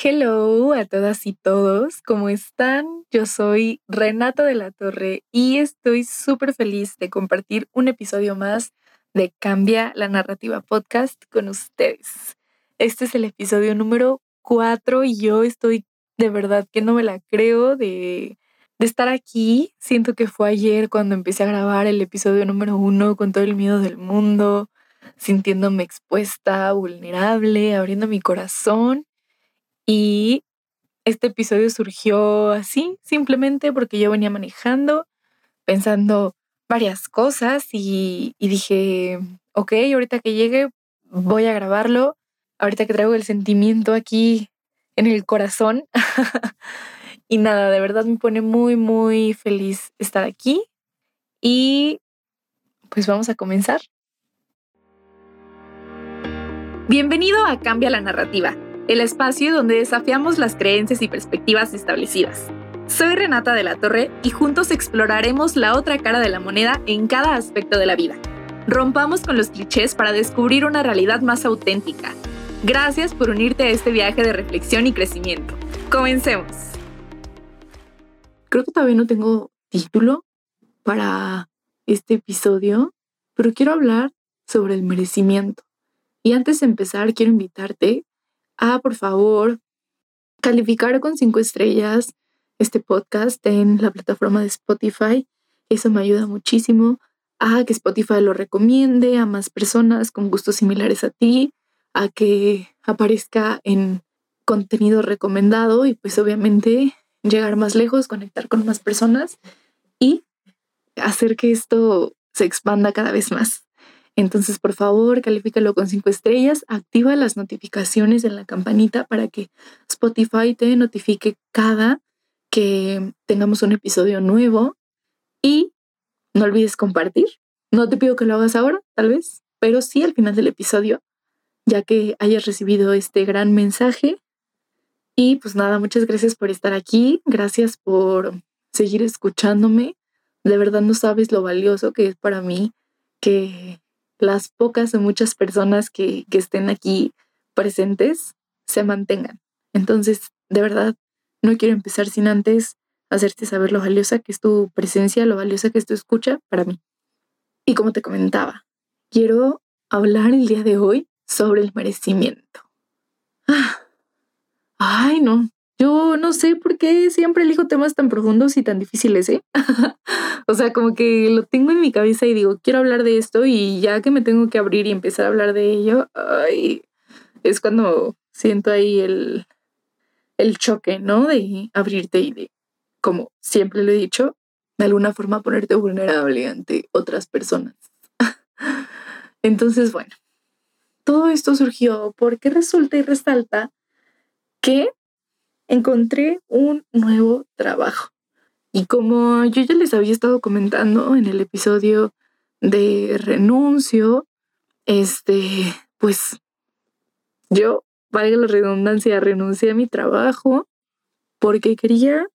Hello a todas y todos, ¿cómo están? Yo soy Renata de la Torre y estoy súper feliz de compartir un episodio más de Cambia la Narrativa Podcast con ustedes. Este es el episodio número 4 y yo estoy de verdad que no me la creo de, de estar aquí. Siento que fue ayer cuando empecé a grabar el episodio número 1 con todo el miedo del mundo, sintiéndome expuesta, vulnerable, abriendo mi corazón y este episodio surgió así, simplemente porque yo venía manejando, pensando varias cosas y, dije, ok, ahorita que llegue voy a grabarlo, ahorita que traigo el sentimiento aquí en el corazón. y nada, de verdad me pone muy, muy feliz estar aquí. Y pues vamos a comenzar. Bienvenido a Cambia la Narrativa el espacio donde desafiamos las creencias y perspectivas establecidas. Soy Renata de la Torre y juntos exploraremos la otra cara de la moneda en cada aspecto de la vida. Rompamos con los clichés para descubrir una realidad más auténtica. Gracias por unirte a este viaje de reflexión y crecimiento. Comencemos. Creo que todavía no tengo título para este episodio, pero quiero hablar sobre el merecimiento. Y antes de empezar, quiero invitarte Ah, por favor, calificar con cinco estrellas este podcast en la plataforma de Spotify. Eso me ayuda muchísimo a que Spotify lo recomiende a más personas con gustos similares a ti, a que aparezca en contenido recomendado y pues obviamente llegar más lejos, conectar con más personas y hacer que esto se expanda cada vez más. Entonces, por favor, califícalo con cinco estrellas, activa las notificaciones en la campanita para que Spotify te notifique cada que tengamos un episodio nuevo y no olvides compartir. No te pido que lo hagas ahora, tal vez, pero sí al final del episodio, ya que hayas recibido este gran mensaje. Y pues nada, muchas gracias por estar aquí, gracias por seguir escuchándome. De verdad no sabes lo valioso que es para mí que las pocas o muchas personas que, estén aquí presentes se mantengan. Entonces, de verdad, no quiero empezar sin antes hacerte saber lo valiosa que es tu presencia, lo valiosa que es tu escucha para mí. Y como te comentaba, quiero hablar el día de hoy sobre el merecimiento. Ah, ay, no, yo no sé por qué siempre elijo temas tan profundos y tan difíciles, ¿eh? o sea, como que lo tengo en mi cabeza y digo, quiero hablar de esto y ya que me tengo que abrir y empezar a hablar de ello, ay, es cuando siento ahí el, el choque, ¿no? De abrirte y de, como siempre lo he dicho, de alguna forma ponerte vulnerable ante otras personas. Entonces, bueno, todo esto surgió porque resulta y resalta que encontré un nuevo trabajo. Y como yo ya les había estado comentando en el episodio de renuncio, este, pues yo, valga la redundancia, renuncié a mi trabajo porque quería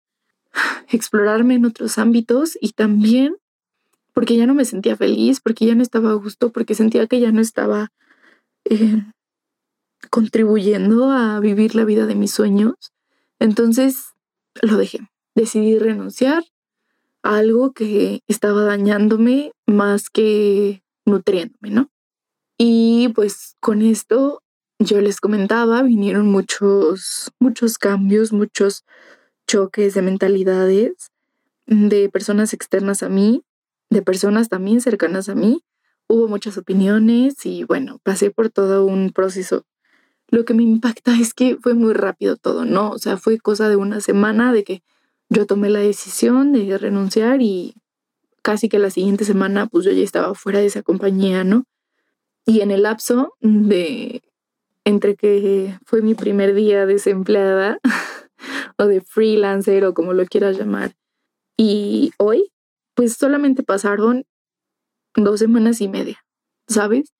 explorarme en otros ámbitos y también porque ya no me sentía feliz, porque ya no estaba a gusto, porque sentía que ya no estaba eh, contribuyendo a vivir la vida de mis sueños. Entonces lo dejé. Decidí renunciar a algo que estaba dañándome más que nutriéndome, ¿no? Y pues con esto yo les comentaba, vinieron muchos, muchos cambios, muchos choques de mentalidades de personas externas a mí, de personas también cercanas a mí. Hubo muchas opiniones y bueno, pasé por todo un proceso lo que me impacta es que fue muy rápido todo, ¿no? O sea, fue cosa de una semana de que yo tomé la decisión de renunciar y casi que la siguiente semana pues yo ya estaba fuera de esa compañía, ¿no? Y en el lapso de entre que fue mi primer día desempleada o de freelancer o como lo quieras llamar y hoy, pues solamente pasaron dos semanas y media, ¿sabes?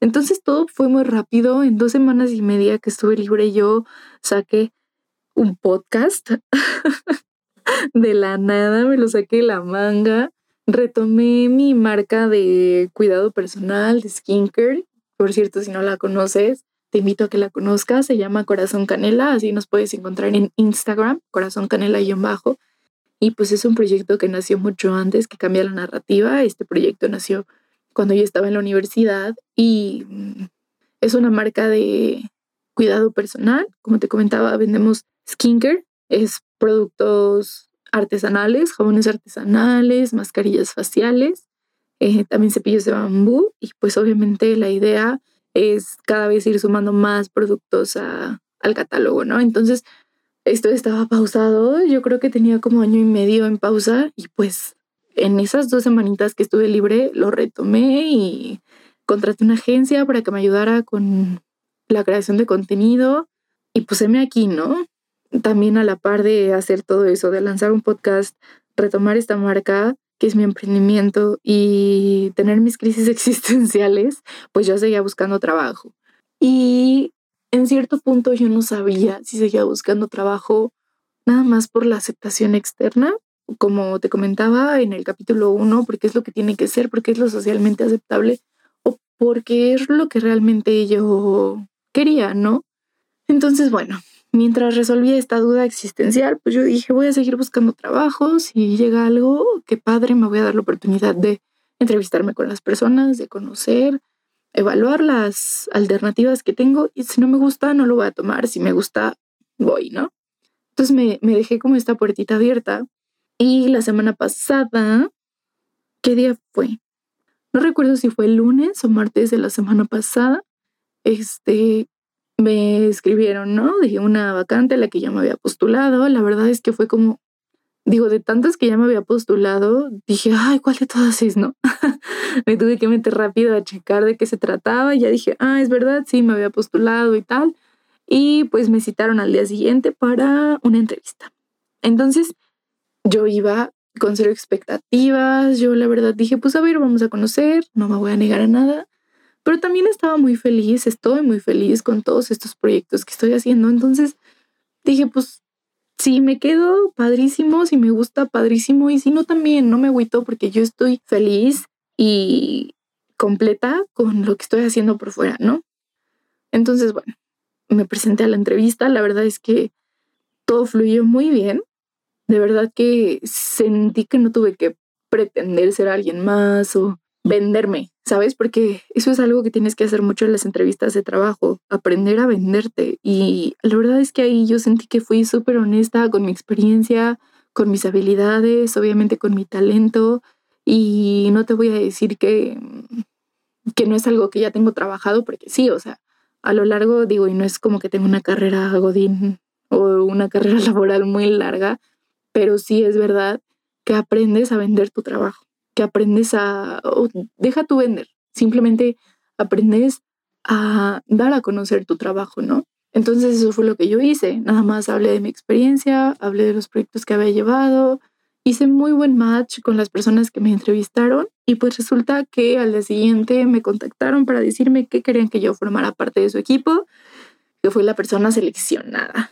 Entonces todo fue muy rápido. En dos semanas y media que estuve libre yo saqué un podcast de la nada, me lo saqué de la manga. Retomé mi marca de cuidado personal, de skincare. Por cierto, si no la conoces, te invito a que la conozcas. Se llama Corazón Canela, así nos puedes encontrar en Instagram, Corazón Canela y bajo. Y pues es un proyecto que nació mucho antes que cambia la narrativa. Este proyecto nació cuando yo estaba en la universidad y mm, es una marca de cuidado personal. Como te comentaba, vendemos skincare, es productos artesanales, jabones artesanales, mascarillas faciales, eh, también cepillos de bambú y pues obviamente la idea es cada vez ir sumando más productos al catálogo, ¿no? Entonces, esto estaba pausado, yo creo que tenía como año y medio en pausa y pues en esas dos semanitas que estuve libre lo retomé y contraté una agencia para que me ayudara con la creación de contenido y puseme aquí, ¿no? También a la par de hacer todo eso, de lanzar un podcast, retomar esta marca, que es mi emprendimiento, y tener mis crisis existenciales, pues yo seguía buscando trabajo. Y en cierto punto yo no sabía si seguía buscando trabajo nada más por la aceptación externa, como te comentaba en el capítulo 1, porque es lo que tiene que ser, porque es lo socialmente aceptable o porque es lo que realmente yo quería, ¿no? Entonces, bueno, mientras resolvía esta duda existencial, pues yo dije, voy a seguir buscando trabajo, si llega algo, qué padre, me voy a dar la oportunidad de entrevistarme con las personas, de conocer, evaluar las alternativas que tengo y si no me gusta, no lo voy a tomar, si me gusta, voy, ¿no? Entonces me, me dejé como esta puertita abierta y la semana pasada, ¿qué día fue? No recuerdo si fue el lunes o martes de la semana pasada, este, me escribieron, ¿no? De una vacante a la que ya me había postulado. La verdad es que fue como, digo, de tantas que ya me había postulado, dije, ay, ¿cuál de todas es, no? me tuve que meter rápido a checar de qué se trataba. Y ya dije, ah, es verdad, sí, me había postulado y tal. Y pues me citaron al día siguiente para una entrevista. Entonces, yo iba con cero expectativas. Yo la verdad dije, pues a ver, vamos a conocer, no me voy a negar a nada pero también estaba muy feliz, estoy muy feliz con todos estos proyectos que estoy haciendo. Entonces dije, pues si me quedo padrísimo, si me gusta padrísimo y si no también, no me agüito porque yo estoy feliz y completa con lo que estoy haciendo por fuera, ¿no? Entonces, bueno, me presenté a la entrevista, la verdad es que todo fluyó muy bien, de verdad que sentí que no tuve que pretender ser alguien más o venderme, ¿sabes? Porque eso es algo que tienes que hacer mucho en las entrevistas de trabajo, aprender a venderte. Y la verdad es que ahí yo sentí que fui súper honesta con mi experiencia, con mis habilidades, obviamente con mi talento. Y no te voy a decir que, que no es algo que ya tengo trabajado, porque sí, o sea, a lo largo, digo, y no es como que tengo una carrera godín o una carrera laboral muy larga, pero sí es verdad que aprendes a vender tu trabajo que aprendes a, deja tu vender, simplemente aprendes a dar a conocer tu trabajo, ¿no? Entonces eso fue lo que yo hice, nada más hablé de mi experiencia, hablé de los proyectos que había llevado, hice muy buen match con las personas que me entrevistaron y pues resulta que al día siguiente me contactaron para decirme que querían que yo formara parte de su equipo, que fue la persona seleccionada.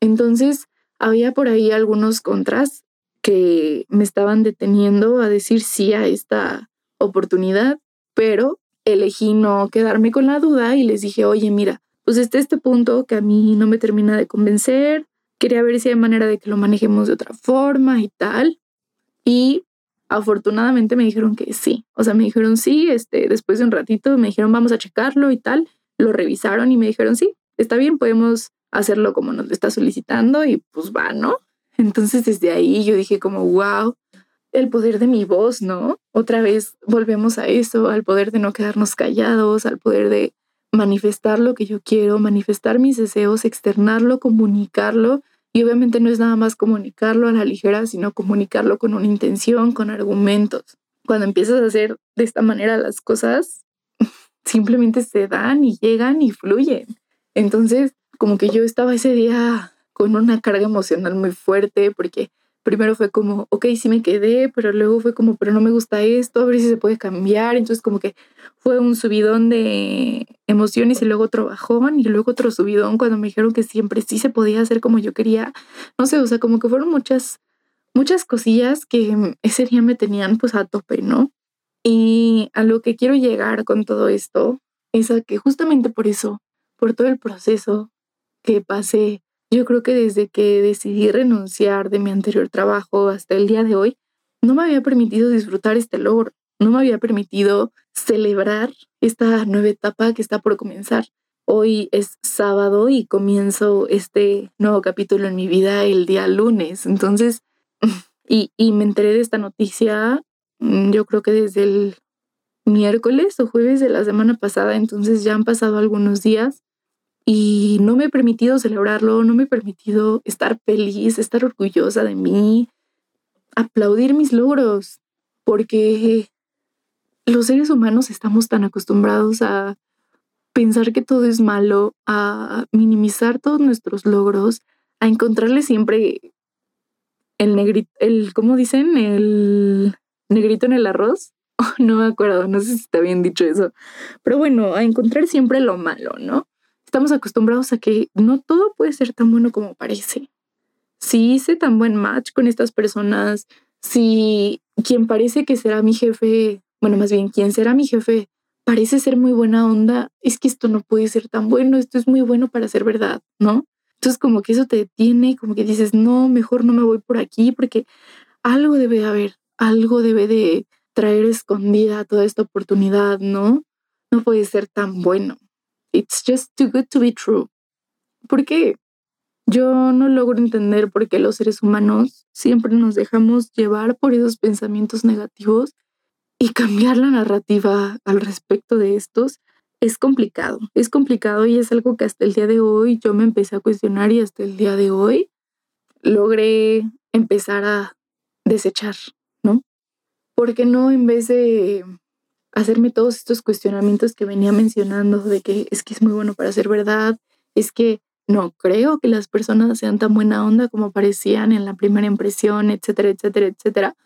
Entonces había por ahí algunos contras que me estaban deteniendo a decir sí a esta oportunidad, pero elegí no quedarme con la duda y les dije, oye, mira, pues está este punto que a mí no me termina de convencer, quería ver si hay manera de que lo manejemos de otra forma y tal. Y afortunadamente me dijeron que sí, o sea, me dijeron sí, este, después de un ratito me dijeron vamos a checarlo y tal, lo revisaron y me dijeron sí, está bien, podemos hacerlo como nos lo está solicitando y pues va, ¿no? Entonces desde ahí yo dije como, wow, el poder de mi voz, ¿no? Otra vez volvemos a eso, al poder de no quedarnos callados, al poder de manifestar lo que yo quiero, manifestar mis deseos, externarlo, comunicarlo. Y obviamente no es nada más comunicarlo a la ligera, sino comunicarlo con una intención, con argumentos. Cuando empiezas a hacer de esta manera las cosas, simplemente se dan y llegan y fluyen. Entonces, como que yo estaba ese día con una carga emocional muy fuerte porque primero fue como, ok, sí me quedé, pero luego fue como, pero no me gusta esto, a ver si se puede cambiar. Entonces como que fue un subidón de emociones y luego otro bajón y luego otro subidón cuando me dijeron que siempre sí se podía hacer como yo quería. No sé, o sea, como que fueron muchas, muchas cosillas que ese día me tenían pues a tope, ¿no? Y a lo que quiero llegar con todo esto es a que justamente por eso por todo el proceso que pasé. Yo creo que desde que decidí renunciar de mi anterior trabajo hasta el día de hoy, no me había permitido disfrutar este logro, no me había permitido celebrar esta nueva etapa que está por comenzar. Hoy es sábado y comienzo este nuevo capítulo en mi vida el día lunes. Entonces, y, y me enteré de esta noticia, mm, yo creo que desde el miércoles o jueves de la semana pasada, entonces ya han pasado algunos días y no me he permitido celebrarlo, no me he permitido estar feliz, estar orgullosa de mí, aplaudir mis logros, porque los seres humanos estamos tan acostumbrados a pensar que todo es malo, a minimizar todos nuestros logros, a encontrarle siempre el negrito, el, ¿cómo dicen? El negrito en el arroz. no me acuerdo, no sé si está bien dicho eso. Pero bueno, a encontrar siempre lo malo, ¿no? Estamos acostumbrados a que no todo puede ser tan bueno como parece. Si hice tan buen match con estas personas, si quien parece que será mi jefe, bueno, más bien quien será mi jefe, parece ser muy buena onda, es que esto no puede ser tan bueno, esto es muy bueno para ser verdad, ¿no? Entonces como que eso te detiene, como que dices, no, mejor no me voy por aquí porque algo debe haber, algo debe de traer escondida toda esta oportunidad, ¿no? No puede ser tan bueno. It's just too good to be true. ¿Por qué? Yo no logro entender por qué los seres humanos siempre nos dejamos llevar por esos pensamientos negativos y cambiar la narrativa al respecto de estos es complicado. Es complicado y es algo que hasta el día de hoy yo me empecé a cuestionar y hasta el día de hoy logré empezar a desechar, ¿no? ¿Por qué no en vez de hacerme todos estos cuestionamientos que venía mencionando de que es que es muy bueno para ser verdad, es que no creo que las personas sean tan buena onda como parecían en la primera impresión, etcétera, etcétera, etcétera.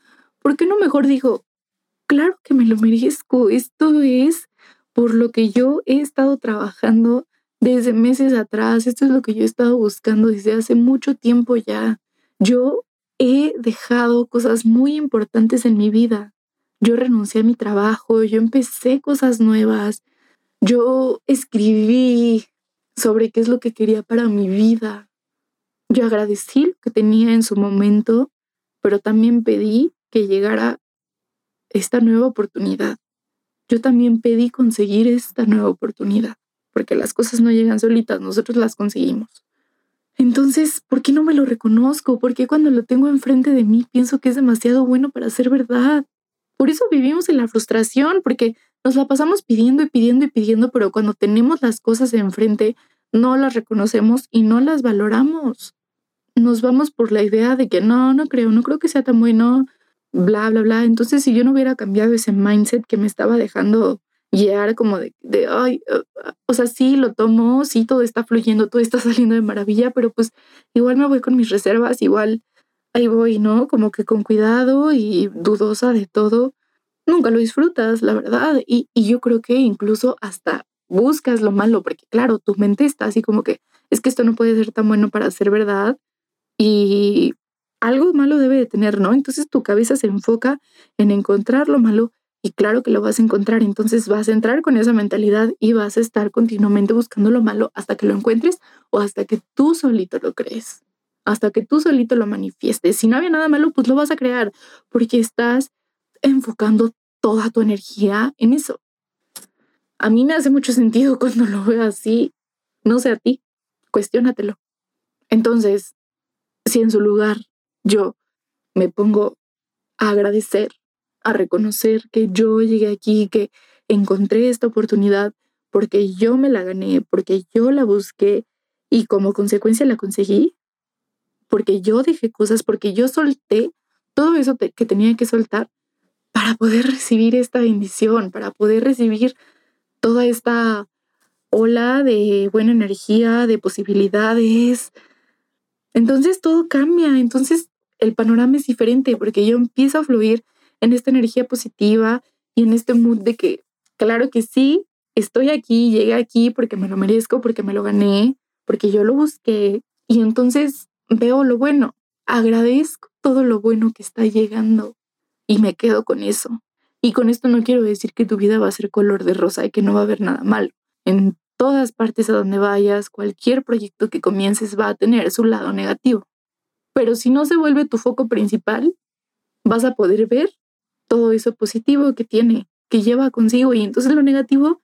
¿Por qué no mejor digo, claro que me lo merezco, esto es por lo que yo he estado trabajando desde meses atrás, esto es lo que yo he estado buscando desde hace mucho tiempo ya. Yo he dejado cosas muy importantes en mi vida yo renuncié a mi trabajo, yo empecé cosas nuevas, yo escribí sobre qué es lo que quería para mi vida. Yo agradecí lo que tenía en su momento, pero también pedí que llegara esta nueva oportunidad. Yo también pedí conseguir esta nueva oportunidad, porque las cosas no llegan solitas, nosotros las conseguimos. Entonces, ¿por qué no me lo reconozco? ¿Por qué cuando lo tengo enfrente de mí pienso que es demasiado bueno para ser verdad? Por eso vivimos en la frustración, porque nos la pasamos pidiendo y pidiendo y pidiendo, pero cuando tenemos las cosas enfrente, no las reconocemos y no las valoramos. Nos vamos por la idea de que no, no creo, no creo que sea tan bueno, bla, bla, bla. Entonces, si yo no hubiera cambiado ese mindset que me estaba dejando guiar como de, de ay, uh, uh, o sea, sí, lo tomo, sí, todo está fluyendo, todo está saliendo de maravilla, pero pues igual me voy con mis reservas, igual ahí voy, ¿no? Como que con cuidado y dudosa de todo, nunca lo disfrutas, la verdad. Y, yo creo que incluso hasta buscas lo malo, porque claro, tu mente está así como que es que esto no puede ser tan bueno para ser verdad y algo malo debe de tener, ¿no? Entonces tu cabeza se enfoca en encontrar lo malo y claro que lo vas a encontrar, entonces vas a entrar con esa mentalidad y vas a estar continuamente buscando lo malo hasta que lo encuentres o hasta que tú solito lo crees hasta que tú solito lo manifiestes. Si no había nada malo, pues lo vas a crear porque estás enfocando toda tu energía en eso. A mí me hace mucho sentido cuando lo veo así. No sé a ti, cuestiónatelo. Entonces, si en su lugar yo me pongo a agradecer, a reconocer que yo llegué aquí, que encontré esta oportunidad porque yo me la gané, porque yo la busqué y como consecuencia la conseguí, porque yo dejé cosas, porque yo solté todo eso que tenía que soltar para poder recibir esta bendición, para poder recibir toda esta ola de buena energía, de posibilidades. Entonces todo cambia, entonces el panorama es diferente porque yo empiezo a fluir en esta energía positiva y en este mood de que, claro que sí, estoy aquí, llegué aquí porque me lo merezco, porque me lo gané, porque yo lo busqué. Y entonces veo lo bueno, agradezco todo lo bueno que está llegando y me quedo con eso. Y con esto no quiero decir que tu vida va a ser color de rosa y que no va a haber nada malo. En todas partes a donde vayas, cualquier proyecto que comiences va a tener su lado negativo. Pero si no se vuelve tu foco principal, vas a poder ver todo eso positivo que tiene, que lleva consigo y entonces lo negativo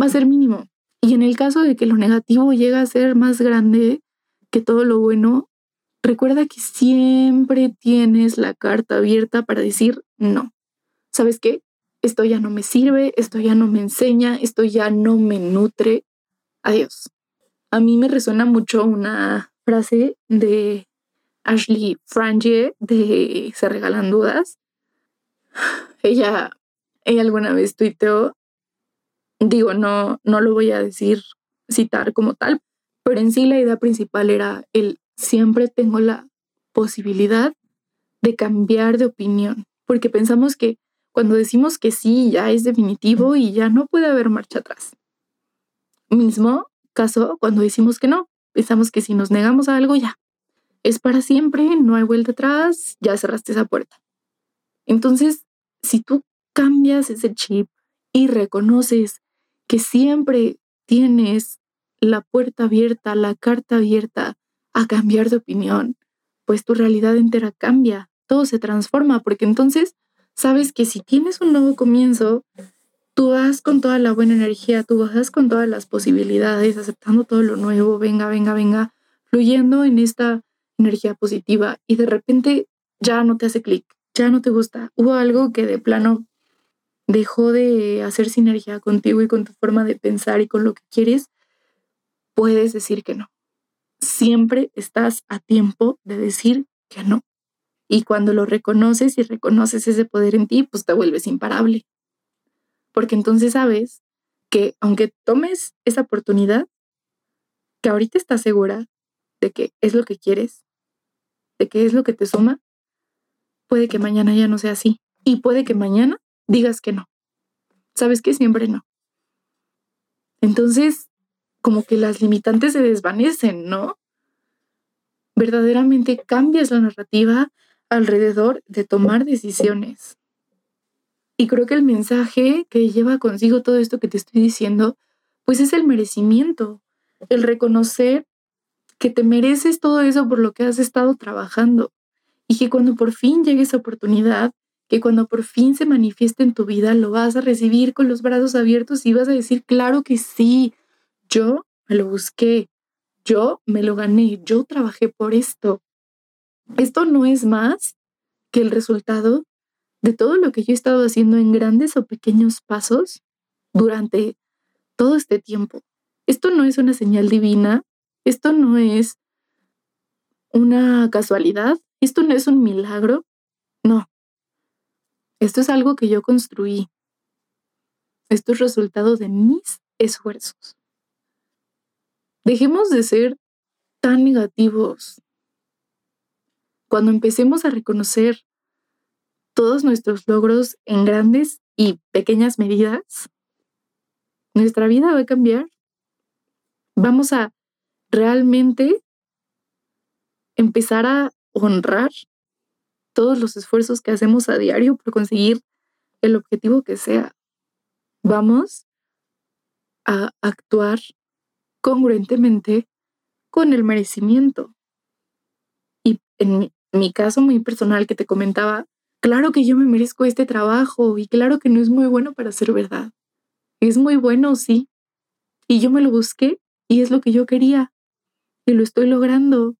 va a ser mínimo. Y en el caso de que lo negativo llega a ser más grande que todo lo bueno, recuerda que siempre tienes la carta abierta para decir no. ¿Sabes qué? Esto ya no me sirve, esto ya no me enseña, esto ya no me nutre. Adiós. A mí me resuena mucho una frase de Ashley Frangier de Se Regalan Dudas. Ella, ella alguna vez tuiteó, digo, no, no lo voy a decir, citar como tal, pero en sí la idea principal era el siempre tengo la posibilidad de cambiar de opinión, porque pensamos que cuando decimos que sí ya es definitivo y ya no puede haber marcha atrás. Mismo caso cuando decimos que no, pensamos que si nos negamos a algo ya es para siempre, no hay vuelta atrás, ya cerraste esa puerta. Entonces, si tú cambias ese chip y reconoces que siempre tienes la puerta abierta, la carta abierta a cambiar de opinión, pues tu realidad entera cambia, todo se transforma, porque entonces sabes que si tienes un nuevo comienzo, tú vas con toda la buena energía, tú vas con todas las posibilidades, aceptando todo lo nuevo, venga, venga, venga, fluyendo en esta energía positiva y de repente ya no te hace clic, ya no te gusta. Hubo algo que de plano dejó de hacer sinergia contigo y con tu forma de pensar y con lo que quieres, puedes decir que no siempre estás a tiempo de decir que no. Y cuando lo reconoces y reconoces ese poder en ti, pues te vuelves imparable. Porque entonces sabes que aunque tomes esa oportunidad, que ahorita estás segura de que es lo que quieres, de que es lo que te suma, puede que mañana ya no sea así. Y puede que mañana digas que no. Sabes que siempre no. Entonces, como que las limitantes se desvanecen, ¿no? Verdaderamente cambias la narrativa alrededor de tomar decisiones. Y creo que el mensaje que lleva consigo todo esto que te estoy diciendo, pues es el merecimiento, el reconocer que te mereces todo eso por lo que has estado trabajando y que cuando por fin llegue esa oportunidad, que cuando por fin se manifieste en tu vida, lo vas a recibir con los brazos abiertos y vas a decir, claro que sí, yo me lo busqué, yo me lo gané, yo trabajé por esto. Esto no es más que el resultado de todo lo que yo he estado haciendo en grandes o pequeños pasos durante todo este tiempo. Esto no es una señal divina, esto no es una casualidad, esto no es un milagro, no. Esto es algo que yo construí. Esto es resultado de mis esfuerzos. Dejemos de ser tan negativos. Cuando empecemos a reconocer todos nuestros logros en grandes y pequeñas medidas, nuestra vida va a cambiar. Vamos a realmente empezar a honrar todos los esfuerzos que hacemos a diario por conseguir el objetivo que sea. Vamos a actuar congruentemente con el merecimiento. Y en mi, caso muy personal que te comentaba, claro que yo me merezco este trabajo y claro que no es muy bueno para ser verdad. Es muy bueno, sí. Y yo me lo busqué y es lo que yo quería. Y lo estoy logrando.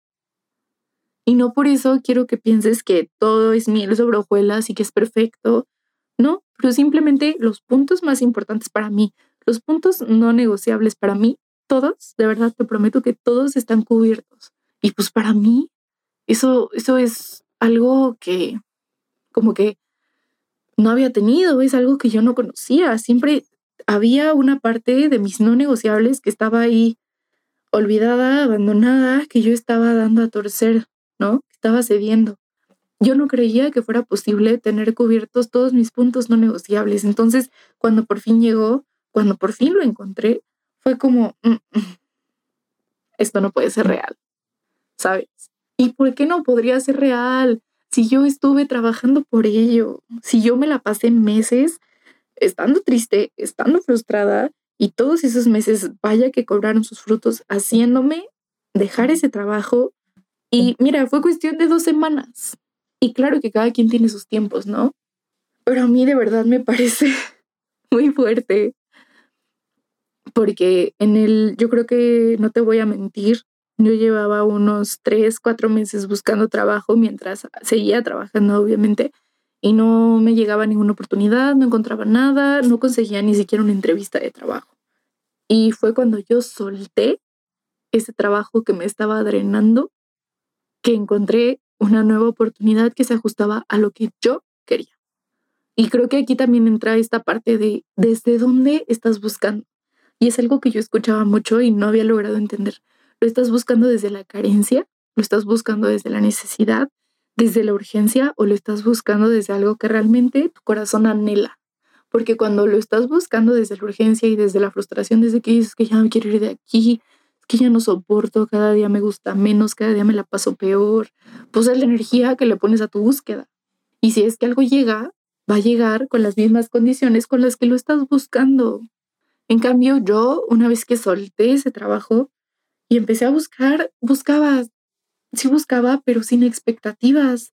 Y no por eso quiero que pienses que todo es miel sobre hojuelas y que es perfecto. No, pero simplemente los puntos más importantes para mí, los puntos no negociables para mí todos, de verdad te prometo que todos están cubiertos. Y pues para mí, eso, eso es algo que como que no había tenido, es algo que yo no conocía. Siempre había una parte de mis no negociables que estaba ahí olvidada, abandonada, que yo estaba dando a torcer, ¿no? Estaba cediendo. Yo no creía que fuera posible tener cubiertos todos mis puntos no negociables. Entonces, cuando por fin llegó, cuando por fin lo encontré, fue como, mm, mm, esto no puede ser real, ¿sabes? ¿Y por qué no podría ser real? Si yo estuve trabajando por ello, si yo me la pasé meses estando triste, estando frustrada Y todos esos meses, vaya que cobraron sus frutos haciéndome dejar ese trabajo. Y mira, fue cuestión de dos semanas. Y claro que cada quien tiene sus tiempos, ¿no? Pero a mí de verdad me parece muy fuerte. Porque en el, yo creo que no te voy a mentir, yo llevaba unos tres, cuatro meses buscando trabajo mientras seguía trabajando, obviamente, y no me llegaba ninguna oportunidad, no encontraba nada, no conseguía ni siquiera una entrevista de trabajo. Y fue cuando yo solté ese trabajo que me estaba drenando, que encontré una nueva oportunidad que se ajustaba a lo que yo quería. Y creo que aquí también entra esta parte de desde dónde estás buscando. Y es algo que yo escuchaba mucho y no había logrado entender. ¿Lo estás buscando desde la carencia? ¿Lo estás buscando desde la necesidad? ¿Desde la urgencia? ¿O lo estás buscando desde algo que realmente tu corazón anhela? Porque cuando lo estás buscando desde la urgencia y desde la frustración, desde que dices que ya me quiero ir de aquí, que ya no soporto, cada día me gusta menos, cada día me la paso peor, pues es la energía que le pones a tu búsqueda. Y si es que algo llega, va a llegar con las mismas condiciones con las que lo estás buscando. En cambio, yo, una vez que solté ese trabajo y empecé a buscar, buscaba, sí buscaba, pero sin expectativas.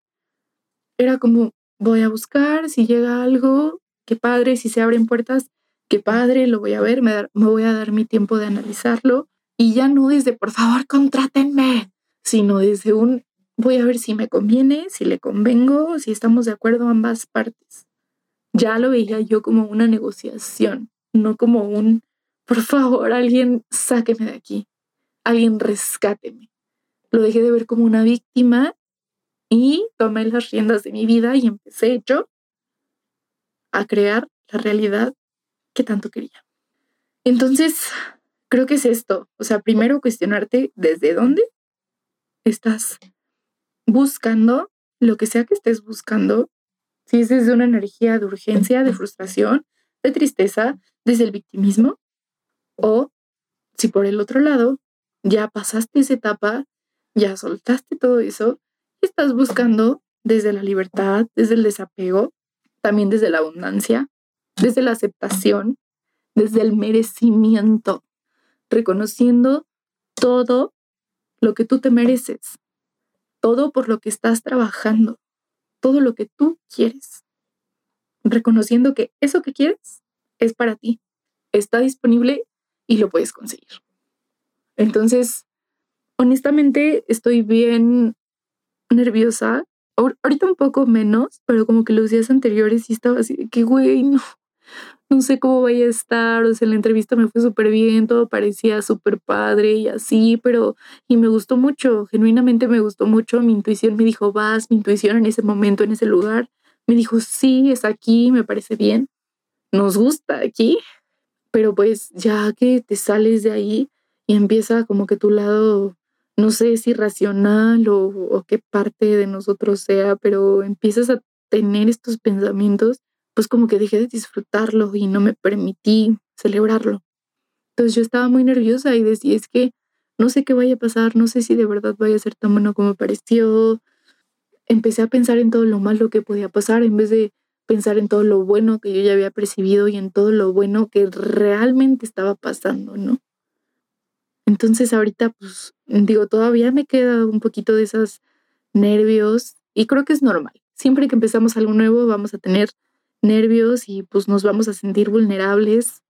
Era como, voy a buscar, si llega algo, qué padre, si se abren puertas, qué padre, lo voy a ver, me, me voy a dar mi tiempo de analizarlo. Y ya no desde, por favor, contrátenme, sino desde un, voy a ver si me conviene, si le convengo, si estamos de acuerdo ambas partes. Ya lo veía yo como una negociación, no como un, por favor, alguien sáqueme de aquí, alguien rescáteme. Lo dejé de ver como una víctima y tomé las riendas de mi vida y empecé yo a crear la realidad que tanto quería. Entonces, creo que es esto. O sea, primero cuestionarte desde dónde estás buscando lo que sea que estés buscando. Si es desde una energía de urgencia, de frustración, de tristeza, desde el victimismo, o si por el otro lado ya pasaste esa etapa, ya soltaste todo eso, estás buscando desde la libertad, desde el desapego, también desde la abundancia, desde la aceptación, desde el merecimiento, reconociendo todo lo que tú te mereces, todo por lo que estás trabajando, todo lo que tú quieres, reconociendo que eso que quieres es para ti, está disponible y lo puedes conseguir. Entonces, honestamente, estoy bien nerviosa. Ahorita un poco menos, pero como que los días anteriores sí estaba así que, güey, no, no sé cómo vaya a estar, o sea, la entrevista me fue súper bien, todo parecía súper padre y así, pero, y me gustó mucho, genuinamente me gustó mucho, mi intuición me dijo, vas, mi intuición en ese momento, en ese lugar, me dijo, sí, es aquí, me parece bien, nos gusta aquí, pero pues ya que te sales de ahí y empieza como que tu lado, no sé si racional o, o qué parte de nosotros sea, pero empiezas a tener estos pensamientos, pues como que dejé de disfrutarlo y no me permití celebrarlo. Entonces yo estaba muy nerviosa y decía, es que no sé qué vaya a pasar, no sé si de verdad vaya a ser tan bueno como pareció. Empecé a pensar en todo lo malo que podía pasar en vez de pensar en todo lo bueno que yo ya había percibido y en todo lo bueno que realmente estaba pasando, ¿no? Entonces ahorita, pues digo, todavía me queda un poquito de esos nervios y creo que es normal. Siempre que empezamos algo nuevo vamos a tener nervios y pues nos vamos a sentir vulnerables,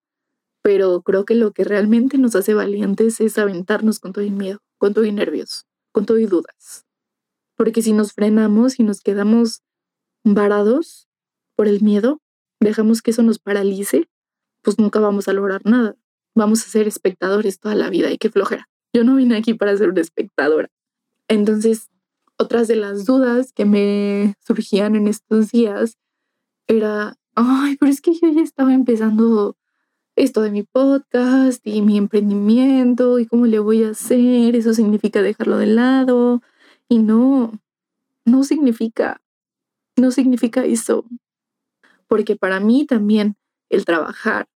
pero creo que lo que realmente nos hace valientes es aventarnos con todo el miedo, con todo y nervios, con todo y dudas. Porque si nos frenamos y nos quedamos varados por el miedo, dejamos que eso nos paralice, pues nunca vamos a lograr nada. Vamos a ser espectadores toda la vida y qué flojera. Yo no vine aquí para ser una espectadora. Entonces, otras de las dudas que me surgían en estos días era, ay, pero es que yo ya estaba empezando esto de mi podcast y mi emprendimiento y cómo le voy a hacer, eso significa dejarlo de lado y no, no significa, no significa eso, porque para mí también el trabajar,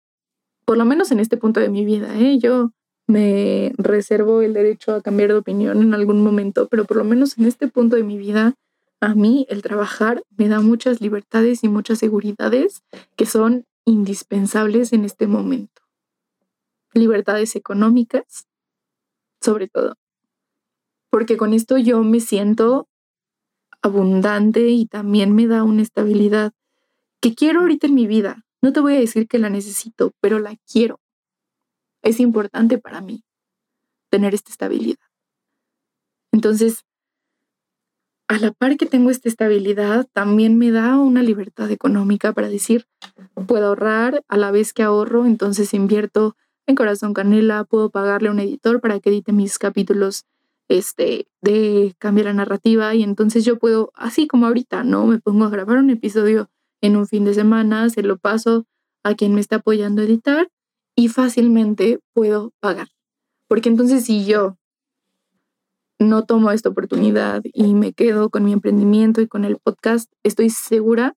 por lo menos en este punto de mi vida, ¿eh? yo me reservo el derecho a cambiar de opinión en algún momento, pero por lo menos en este punto de mi vida, a mí el trabajar me da muchas libertades y muchas seguridades que son indispensables en este momento. libertades económicas, sobre todo. Porque con esto yo me siento abundante y también me da una estabilidad que quiero ahorita en mi vida. No te voy a decir que la necesito, pero la quiero. Es importante para mí tener esta estabilidad. Entonces, a la par que tengo esta estabilidad, también me da una libertad económica para decir, puedo ahorrar a la vez que ahorro, entonces invierto en Corazón Canela, puedo pagarle a un editor para que edite mis capítulos este, de cambiar la narrativa y entonces yo puedo, así como ahorita, ¿no? Me pongo a grabar un episodio en un fin de semana, se lo paso a quien me está apoyando a editar y fácilmente puedo pagar. Porque entonces si yo no tomo esta oportunidad y me quedo con mi emprendimiento y con el podcast, estoy segura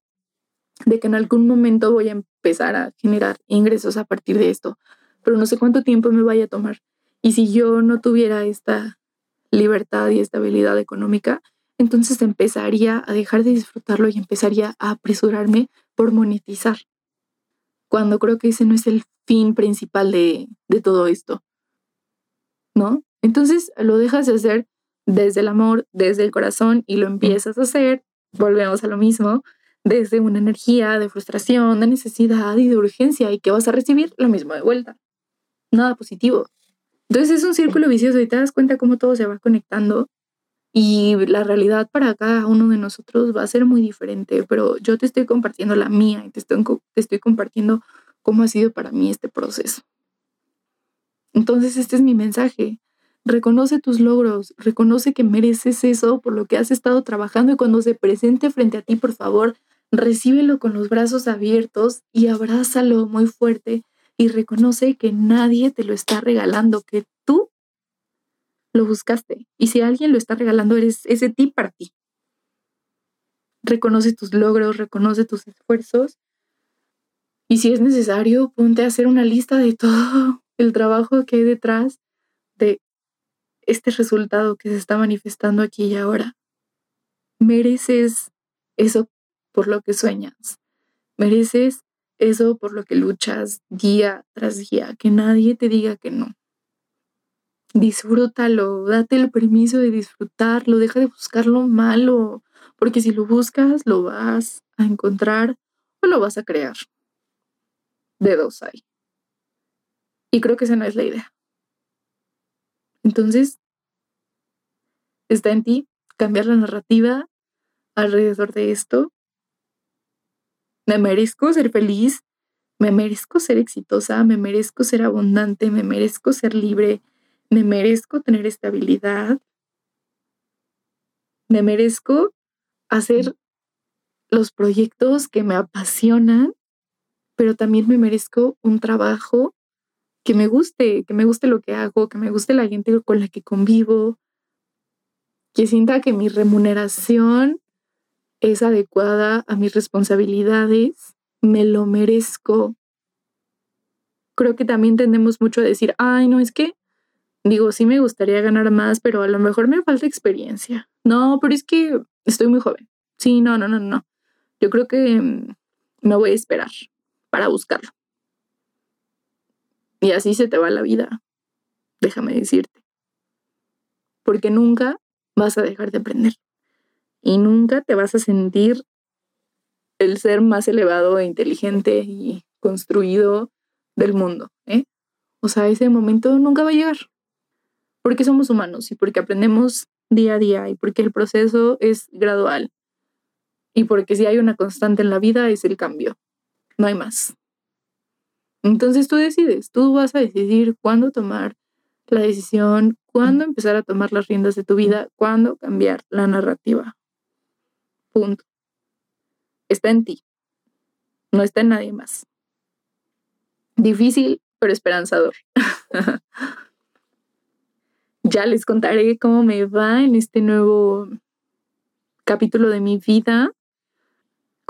de que en algún momento voy a empezar a generar ingresos a partir de esto, pero no sé cuánto tiempo me vaya a tomar. Y si yo no tuviera esta libertad y estabilidad económica, entonces empezaría a dejar de disfrutarlo y empezaría a apresurarme por monetizar, cuando creo que ese no es el fin principal de, de todo esto. ¿No? Entonces lo dejas de hacer desde el amor, desde el corazón y lo empiezas a hacer, volvemos a lo mismo, desde una energía de frustración, de necesidad y de urgencia y que vas a recibir lo mismo de vuelta. Nada positivo. Entonces es un círculo vicioso y te das cuenta cómo todo se va conectando y la realidad para cada uno de nosotros va a ser muy diferente, pero yo te estoy compartiendo la mía y te estoy, te estoy compartiendo cómo ha sido para mí este proceso. Entonces este es mi mensaje. Reconoce tus logros, reconoce que mereces eso por lo que has estado trabajando y cuando se presente frente a ti, por favor, recíbelo con los brazos abiertos y abrázalo muy fuerte y reconoce que nadie te lo está regalando, que tú lo buscaste. Y si alguien lo está regalando, eres ese ti para ti. Reconoce tus logros, reconoce tus esfuerzos. Y si es necesario, ponte a hacer una lista de todo el trabajo que hay detrás de este resultado que se está manifestando aquí y ahora. Mereces eso por lo que sueñas. Mereces eso por lo que luchas día tras día. Que nadie te diga que no. Disfrútalo, date el permiso de disfrutarlo, deja de buscar lo malo, porque si lo buscas, lo vas a encontrar o lo vas a crear. De dos hay. Y creo que esa no es la idea. Entonces, está en ti cambiar la narrativa alrededor de esto. Me merezco ser feliz, me merezco ser exitosa, me merezco ser abundante, me merezco ser libre, me merezco tener estabilidad, me merezco hacer los proyectos que me apasionan, pero también me merezco un trabajo que me guste, que me guste lo que hago, que me guste la gente con la que convivo, que sienta que mi remuneración es adecuada a mis responsabilidades, me lo merezco. Creo que también tendemos mucho a decir, ay, no, es que, digo, sí me gustaría ganar más, pero a lo mejor me falta experiencia. No, pero es que estoy muy joven. Sí, no, no, no, no. Yo creo que mm, me voy a esperar para buscarlo. Y así se te va la vida, déjame decirte. Porque nunca vas a dejar de aprender. Y nunca te vas a sentir el ser más elevado e inteligente y construido del mundo. ¿eh? O sea, ese momento nunca va a llegar. Porque somos humanos y porque aprendemos día a día y porque el proceso es gradual. Y porque si hay una constante en la vida es el cambio. No hay más. Entonces tú decides, tú vas a decidir cuándo tomar la decisión, cuándo empezar a tomar las riendas de tu vida, cuándo cambiar la narrativa. Punto. Está en ti, no está en nadie más. Difícil, pero esperanzador. ya les contaré cómo me va en este nuevo capítulo de mi vida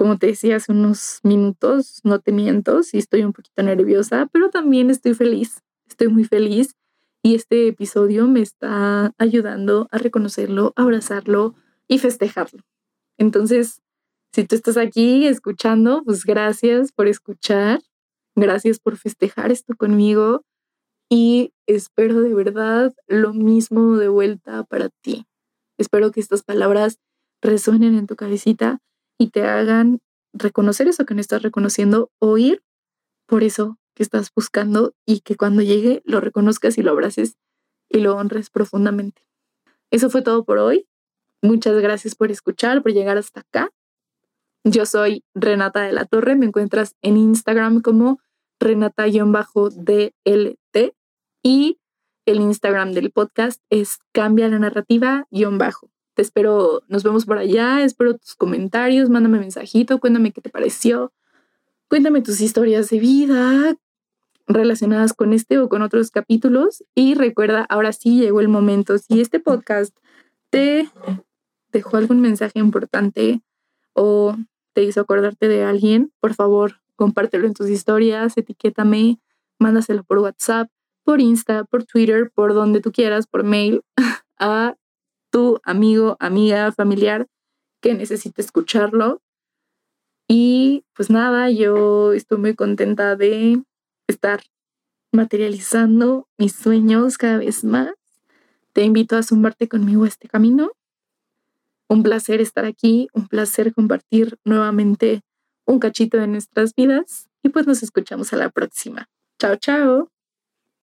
como te decía hace unos minutos, no te miento, sí estoy un poquito nerviosa, pero también estoy feliz, estoy muy feliz y este episodio me está ayudando a reconocerlo, abrazarlo y festejarlo. Entonces, si tú estás aquí escuchando, pues gracias por escuchar, gracias por festejar esto conmigo y espero de verdad lo mismo de vuelta para ti. Espero que estas palabras resuenen en tu cabecita y te hagan reconocer eso que no estás reconociendo, oír por eso que estás buscando y que cuando llegue lo reconozcas y lo abraces y lo honres profundamente. Eso fue todo por hoy. Muchas gracias por escuchar, por llegar hasta acá. Yo soy Renata de la Torre, me encuentras en Instagram como Renata-DLT y el Instagram del podcast es Cambia la Narrativa-bajo. Te espero, nos vemos por allá, espero tus comentarios, mándame mensajito, cuéntame qué te pareció, cuéntame tus historias de vida relacionadas con este o con otros capítulos y recuerda, ahora sí llegó el momento, si este podcast te dejó algún mensaje importante o te hizo acordarte de alguien, por favor, compártelo en tus historias, etiquétame, mándaselo por WhatsApp, por Insta, por Twitter, por donde tú quieras, por mail, a tu amigo, amiga, familiar que necesite escucharlo. Y pues nada, yo estoy muy contenta de estar materializando mis sueños cada vez más. Te invito a sumarte conmigo a este camino. Un placer estar aquí, un placer compartir nuevamente un cachito de nuestras vidas y pues nos escuchamos a la próxima. Chao, chao.